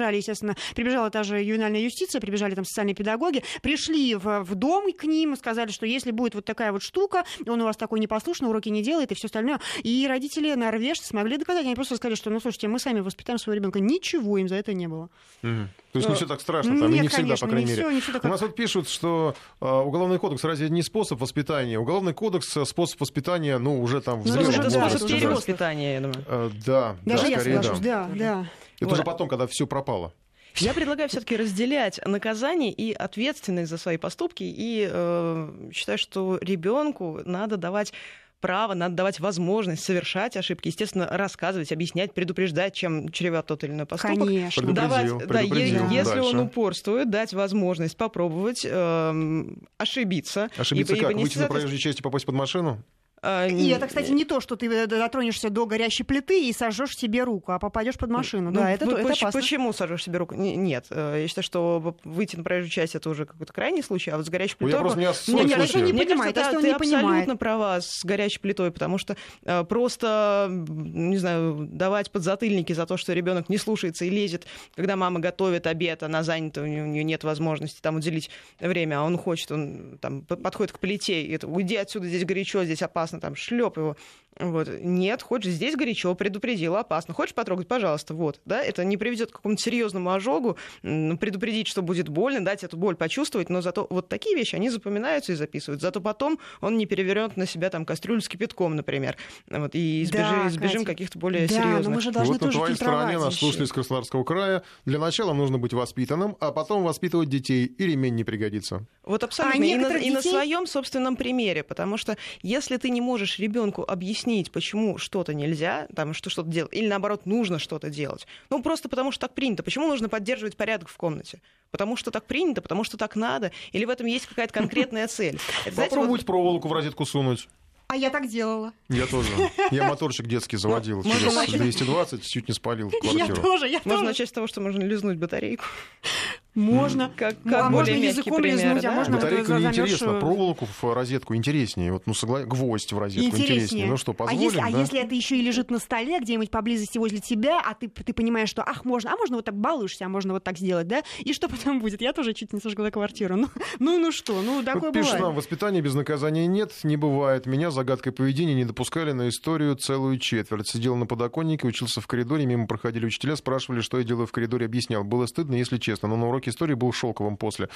прибежали, естественно, прибежала та же ювенальная юстиция, прибежали там социальные педагоги, пришли в, в дом к ним, сказали, что если будет вот такая вот штука, он у вас такой непослушный, уроки не делает и все остальное. И родители норвежцы смогли доказать, они просто сказали, что, ну, слушайте, мы сами воспитаем своего ребенка, ничего им за это не было. Угу. То есть не все так страшно, там, Нет, не всегда, конечно, по крайней не мере. всё, не всё так, У нас вот пишут, что э, уголовный кодекс разве не способ воспитания? Уголовный кодекс э, способ воспитания, ну, уже там в Ну, зрелом это Это да, возрасте. способ перевоспитания, я думаю. Э, Да, Даже да, я скорее, соглашусь, да. да, да. Это Вот. уже потом, когда все пропало. Я предлагаю все-таки разделять наказание и ответственность за свои поступки. И э, считаю, что ребенку надо давать право, надо давать возможность совершать ошибки, естественно, рассказывать, объяснять, предупреждать, чем чреват тот или иной поступок. Конечно. Предупредил, Давать, да, е- предупредил. если он Дальше. упорствует, дать возможность попробовать эм, ошибиться. Ошибиться ибо- как? ибо Выйти на проезжей части и попасть под машину? А, И это, кстати, не то, что ты э, дотронешься до горящей плиты и сожжешь себе руку, а попадешь под машину. Ну, да, это, это поч- опасно. Почему сожжешь себе руку? Не- Нет, э, я считаю, что выйти на проезжую часть это уже какой-то крайний случай, а вот с горячей Ну, я плитой... просто не Нет, случаи. если не понимает, кажется, он ты не понимает. абсолютно права с горячей плитой, потому что э, просто, не знаю, давать подзатыльники за то, что ребенок не слушается и лезет, когда мама готовит обед, она занята, у нее, нет возможности там уделить время, а он хочет, он там подходит к плите, и это, уйди отсюда, здесь горячо, здесь опасно, там шлеп его. Вот. Нет, хочешь, здесь горячо, предупредил, опасно. Хочешь потрогать, пожалуйста, вот. Да? Это не приведет к какому-то серьезному ожогу, предупредить, что будет больно, дать эту боль почувствовать, но зато вот такие вещи, они запоминаются и записывают. Зато потом он не перевернет на себя там кастрюлю с кипятком, например. Вот, и избежи- Да, избежим Катя. каких-то более Да, но серьезных. мы же должны вот на тоже твоей стороне нас слушали из Краснодарского края. Для начала нужно быть воспитанным, а потом воспитывать детей, и ремень не пригодится. Вот абсолютно. А и, на, некоторых и на детей- своем собственном примере. Потому что если ты не можешь ребенку объяснить, почему что-то нельзя, там, что что-то делать, или наоборот, нужно что-то делать, ну просто потому что так принято. Почему нужно поддерживать порядок в комнате? Потому что так принято, потому что так надо, или в этом есть какая-то конкретная цель. Попробовать проволоку в розетку сунуть. А я так делала. Я тоже. Я моторчик детский заводил Ну, можно через начать- 220, чуть не спалил Я квартиру. тоже, я Можно тоже. начать с того, что можно лизнуть батарейку. Можно. Как, Ну, как а можно языком пример, лизнуть, а да? можно вот Батарейка неинтересно, замерзшую- проволоку в розетку интереснее. Вот, ну, согла... Гвоздь в розетку интереснее. Интереснее. Ну что, а позволим, если, а да? если это еще и лежит на столе где-нибудь поблизости возле тебя, а ты, ты понимаешь, что ах, можно, а можно вот так балуешься, а можно вот так сделать, да? И что потом будет? Я тоже чуть не сожгла квартиру. Ну, ну, ну что, ну такое Пишет бывает. нам, воспитания без наказания нет, не бывает. Меня загадкой поведения не допускали на историю целую четверть. Сидел на подоконнике, учился в коридоре, мимо проходили учителя, спрашивали, что я делаю в коридоре, объяснял. Было стыдно, если честно, но на уроке истории был шелковым после.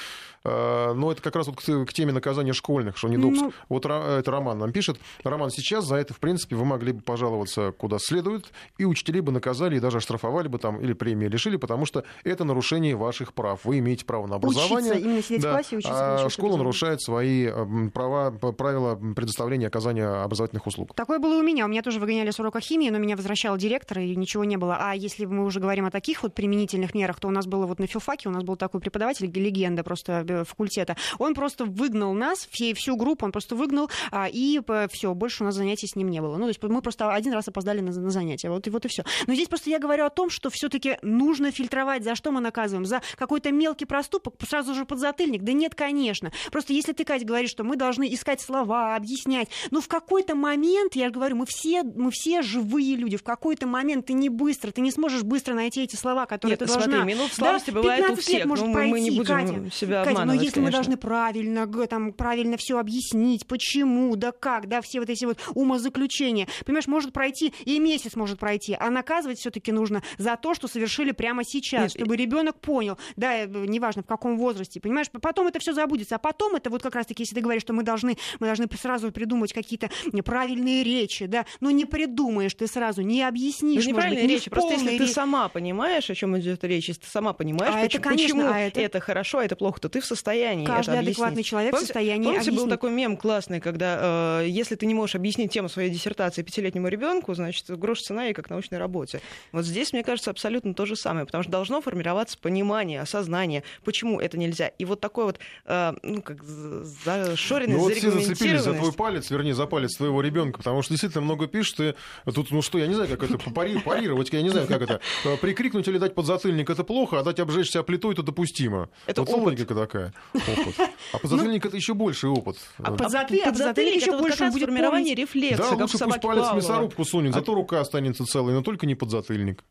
А, Но это как раз вот к, теме наказания школьных, что недопуск. Ну. Вот Ра- это Роман нам пишет. Роман, сейчас за это, в принципе, вы могли бы пожаловаться куда следует, и учителей бы наказали, и даже оштрафовали бы там, или премии лишили, потому что это нарушение ваших прав. Вы имеете право на образование. Учиться, именно сидеть в Да. классе и учиться А школа нарушает свои м, права, правила предоставления оказания образовательных услуг. Такое было у меня. У меня тоже выгоняли с урока химии, но меня возвращал директор, и ничего не было. А если мы уже говорим о таких вот применительных мерах, то у нас было вот на филфаке, у нас был такой преподаватель, легенда просто э, факультета. Он просто выгнал нас, все, всю группу, он просто выгнал, а, и все, больше у нас занятий с ним не было. Ну, то есть мы просто один раз опоздали на, на занятия, вот и вот и все. Но здесь просто я говорю о том, что все-таки нужно фильтровать, за что мы наказываем, за какой-то мелкий проступок, сразу же подзатыльник. Да нет, конечно. Просто если ты, Катя, говоришь, что мы должны искать слова, объяснять, но в какой-то момент, я же говорю, мы все, мы все живые люди, в какой-то момент ты не быстро, ты не сможешь быстро найти эти слова, которые Нет, ты смотри, должна. минут слабости бывает у 15 всех, может но мы- мы не пройти, будем Катя. себя Катя, но обманывать, если мы конечно. должны правильно, там, правильно все объяснить, почему, да как, да, все вот эти вот умозаключения, понимаешь, может пройти и месяц может пройти, а наказывать все-таки нужно за то, что совершили прямо сейчас, Нет, чтобы ребенок понял, да, э, неважно в каком возрасте, понимаешь, потом это все забудется, а потом это вот как раз-таки, если ты говоришь, что мы должны, мы должны сразу придумать какие-то неправильные речи, да, но не придумаешь ты сразу, не Ну, объяснишь, может неправильные быть, не речи. Просто если ты сама понимаешь, о чем идет речь, если ты сама понимаешь, А это, почему, конечно, почему а это? это хорошо, а это плохо, то ты в состоянии Каждый это объяснить. адекватный человек в помните, состоянии Помните, был объяснить. такой мем классный, когда э, если ты не можешь объяснить тему своей диссертации пятилетнему ребенку, значит, грош цена ей как научной работе. Вот здесь, мне кажется, абсолютно то же самое, потому что должно формироваться понимание, осознание, почему это нельзя. И вот такой вот, э, ну, как зашоренность, Ну вот все зацепились за твой палец, вернее, за палец твоего ребенка, потому что действительно много пишут, и тут, ну что, я не знаю, как это пари- парировать, я не знаю, как это. Э, Прикрикнуть или дать подзатыльник это плохо, а дать обжечь себя плитой это допустимо. Это вот опыт. логика такая. Опыт. А подзатыльник это еще больший опыт. А подзатыльник, А еще это больше будет формирование рефлекса, Да, лучше пусть палец в мясорубку сунет, зато рука останется целой, но только не подзатыльник.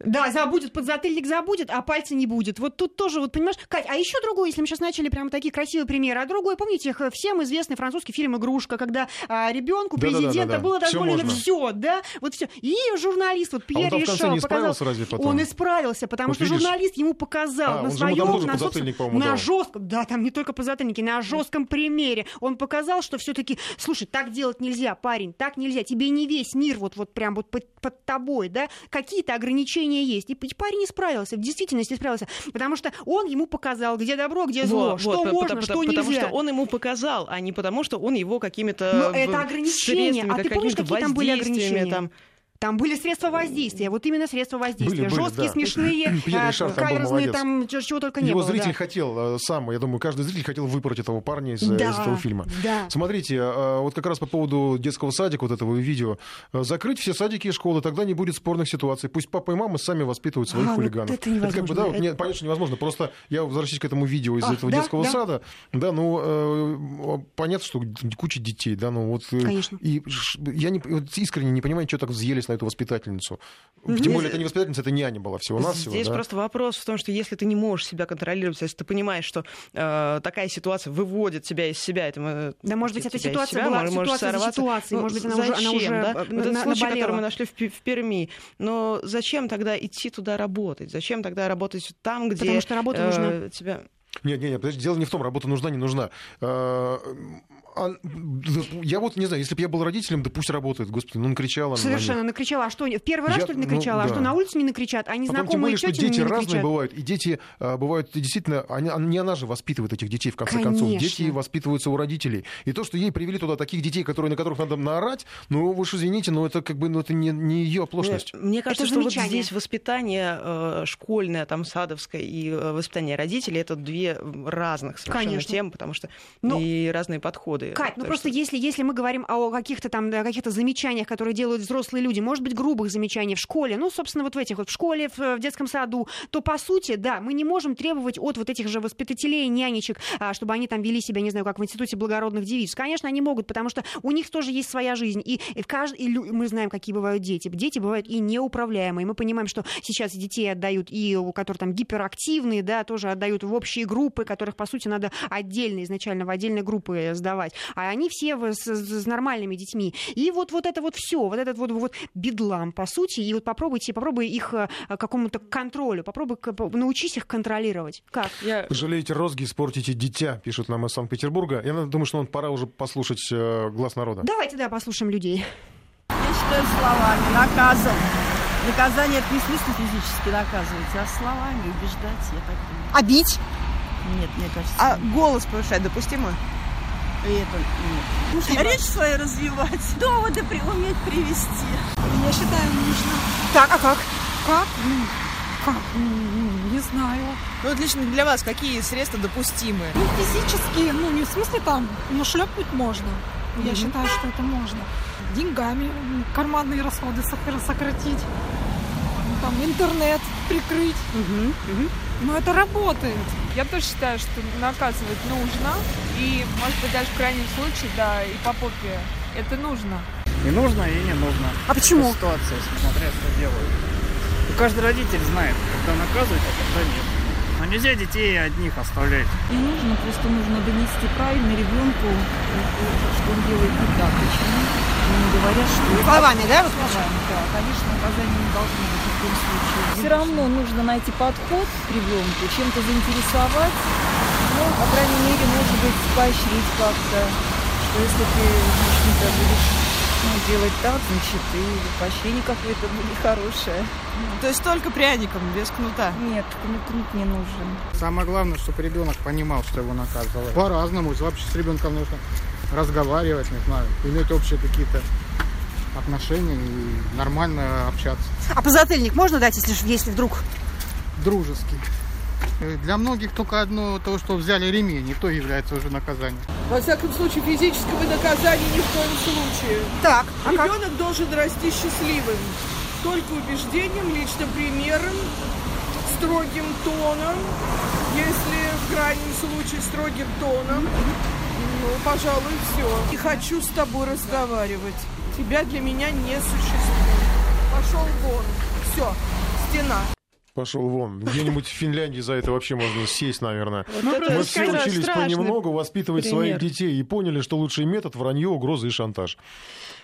Да, забудет, подзатыльник забудет, а пальца не будет. Вот тут тоже, вот понимаешь, Кать, а еще другой, если мы сейчас начали прямо такие красивые примеры, а другой, помните, их, э, всем известный французский фильм «Игрушка», когда а, ребенку президента было Всё дозволено можно. все, да, вот все. И журналист, вот А он Пьер в конце Ришел, не показал, разве потом? он исправился, потому Вот что видишь. журналист ему показал А, на он своем, на, на жестком, да, там не только подзатыльники, на жестком примере. Он показал, что все-таки, слушай, так делать нельзя, парень, так нельзя, тебе не весь мир вот, вот прям вот под, под тобой, да, какие-то ограничения есть. И парень исправился, в действительности исправился, потому что он ему показал, где добро, где зло, Вот, что вот, можно, потому, что потому нельзя. что он ему показал, а не потому, что он его какими-то Но в- это ограничения. средствами, А ты помнишь, какие там были ограничения? там, Там были средства воздействия, вот именно средства воздействия. Были, Жесткие, да. смешные, Пьер а, там каверзные, там чего только не Его было. зритель да. хотел э, сам, я думаю, каждый зритель хотел выпороть этого парня из, э, Да, из этого фильма. да. Смотрите, э, вот как раз по поводу детского садика, вот этого видео, закрыть все садики и школы, тогда не будет спорных ситуаций. Пусть папа и мама сами воспитывают своих А, ну, хулиганов. это как бы, невозможно. да, вот, Это- нет, конечно, невозможно. Просто я возвращаюсь к этому видео из А, этого да, детского да. сада. Да, ну, э, понятно, что куча детей, да, ну вот... Конечно. И я не, вот искренне не понимаю, что так взъелись на эту воспитательницу. Мгм. Тем более, это не воспитательница, это няня была всего-навсего. Здесь да. просто вопрос в том, что если ты не можешь себя контролировать, если ты понимаешь, что э, такая ситуация выводит тебя из себя, это Да, может быть, эта ситуация себя, была может- за ситуацией, Ну, может быть, она уже, она зачем, уже да? э, Вот на- этот случай, наболела. который мы нашли в, в Перми. Но зачем тогда идти туда работать? Зачем тогда работать там, где Потому что работа нужна. э, тебя... Нет, нет, нет, подожди, дело не в том, работа нужна, не нужна. А, а, да, Я вот не знаю, если бы я был родителем, да пусть работает, господи, ну накричала. она на. Совершенно накричала. А что, в первый раз, Я- что ли, ну, накричала? А да. что, на улице не накричат? А Потом, тем незнакомые более, что дети не разные накричат? бывают, и дети а, бывают действительно, они, не она же воспитывает этих детей, в конце концов. Конечно. Дети воспитываются у родителей. И то, что ей привели туда таких детей, которые, на которых надо наорать, ну, вы уж извините, но это как бы ну, это не, не ее оплошность. Мне, мне кажется, Это что вот здесь воспитание э, школьное, там, садовское и э, воспитание родителей это две разных совершенно Конечно. темы, потому что Ну, и разные подходы. Кать, ну просто что- если, если мы говорим о каких-то там да, каких-то замечаниях, которые делают взрослые люди, может быть, грубых замечаний в школе, ну, собственно, вот в этих вот в школе, в, в детском саду, то по сути, да, мы не можем требовать от вот этих же воспитателей, нянечек, а, чтобы они там вели себя, не знаю, как в институте благородных девиц. Конечно, они могут, потому что у них тоже есть своя жизнь. И, и в кажд... и мы знаем, какие бывают дети. Дети бывают и неуправляемые. Мы понимаем, что сейчас детей отдают и у которых там гиперактивные, да, тоже отдают в общие группы, которых, по сути, надо отдельно изначально в отдельные группы сдавать. А они все с, с нормальными детьми. И вот, вот это вот все, вот этот вот, вот бедлам, по сути. И вот попробуйте, попробуй их э, какому-то контролю, попробуй научись их контролировать. Как? Я... Жалеете розги, испортите дитя, пишут нам из Санкт-Петербурга. Я думаю, что нам пора уже послушать э, глаз народа. Давайте, да, послушаем людей. Я считаю словами, наказом. Наказание это не в смысле физически наказывать, а словами убеждать, я так думаю. А бить? Нет, мне кажется. А голос повышать допустимо? Это нет. Речь свою развивать, доводы при, уметь привести. Я считаю, нужно. Так, а как? Как? Как? Не знаю. Ну, вот лично для вас какие средства допустимы? Ну, физически, ну, не в смысле там, ну, шлепнуть можно. Я Мгм. считаю, что это можно. Деньгами карманные расходы сокр- сократить. Ну, Там интернет прикрыть. Но это работает. Я тоже считаю, что наказывать нужно. И, может быть, даже в крайнем случае, да, и по попе это нужно. И нужно, и не нужно. А почему? По Ситуация, смотря что делают. И каждый родитель знает, когда наказывать, а когда нет. Но нельзя детей одних оставлять. Не нужно, просто нужно донести правильно ребенку, что он делает не так. Почему? Ему говорят, что... Словами, да, вы Словами, да. Конечно, наказания не должно быть коем случае. Все равно нужно найти подход к ребенку, чем-то заинтересовать, ну, по крайней мере, может быть, поощрить как-то, что если ты, общем-то, будешь Ну, делать так, значит, и поощрение какое-то нехорошее. То есть только пряником, без кнута? Нет, кнут, кнут не нужен. Самое главное, чтобы ребенок понимал, что его наказывают. По-разному. Вообще с ребенком нужно разговаривать, не знаю, иметь общие какие-то отношения и нормально общаться. А позатыльник можно дать, если, если вдруг? Дружеский. Э, Для многих только одно то, что взяли ремень, и то является уже наказанием. Во всяком случае, физического наказания ни в коем случае. Так, а как? Ребенок должен расти счастливым. Только убеждением, личным примером, строгим тоном. Если в крайнем случае строгим тоном, ну, пожалуй, все. Не хочу с тобой разговаривать. Тебя для меня не существует. Пошел вон. Все. Стена. Пошел вон. Где-нибудь в Финляндии за это вообще можно сесть, наверное. Вот это Мы все учились понемногу воспитывать пример. своих детей и поняли, что лучший метод вранье, угрозы и шантаж.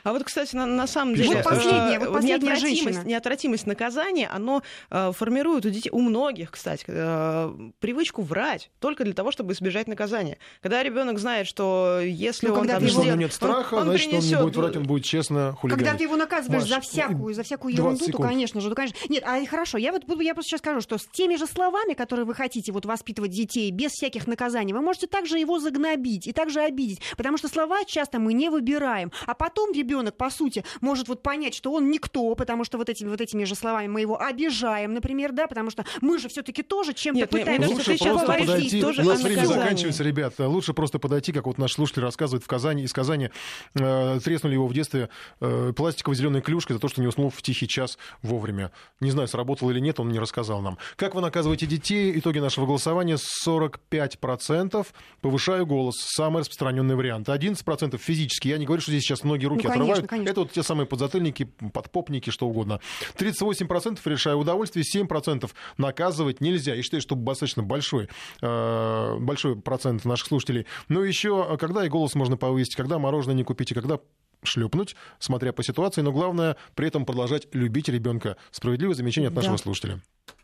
А вот, кстати, на, на самом деле Вот последняя, вот последняя неотвратимость, женщина. неотвратимость наказания, оно э, формирует у детей, у многих, кстати, э, привычку врать только для того, чтобы избежать наказания. Когда ребенок знает, что если Ну, он когда там ты Если у его- него сделает- нет страха, он значит, он не принесет- будет врать, он будет честно хулиганить. Когда ты его наказываешь Маш, за всякую, за всякую 20 ерунду, то, конечно же, то, конечно. Нет, а хорошо, я вот буду, я просто сейчас скажу, что с теми же словами, которые вы хотите вот воспитывать детей без всяких наказаний, вы можете также его загнобить и также обидеть, потому что слова часто мы не выбираем, а потом ребенок, по сути, может вот понять, что он никто, потому что вот этими вот этими же словами мы его обижаем, например, да, потому что мы же все-таки тоже чем-то Нет, пытаемся Лучше ты сейчас просто говоришь подойти. тоже У нас время заканчивается, ребят. Лучше просто подойти, как вот наш слушатель рассказывает в Казани, из Казани э, треснули его в детстве э, пластиковой зеленой клюшкой за то, что не уснул в тихий час вовремя. Не знаю, сработало или нет, он не рассказал нам. Как вы наказываете детей? Итоги нашего голосования 45%. Повышаю голос. Самый распространенный вариант. 11% физически. Я не говорю, что здесь сейчас многие руки Ну, конечно, отрывают. конечно. Это вот те самые подзатыльники, подпопники, что угодно. 38% решаю удовольствие, 7% наказывать нельзя. И считаю, что достаточно большой, э, большой процент наших слушателей. Но еще, э, когда и голос можно повысить, когда мороженое не купить, и когда шлепнуть, смотря по ситуации, но главное при этом продолжать любить ребенка. Справедливое замечание от нашего Да. слушателя.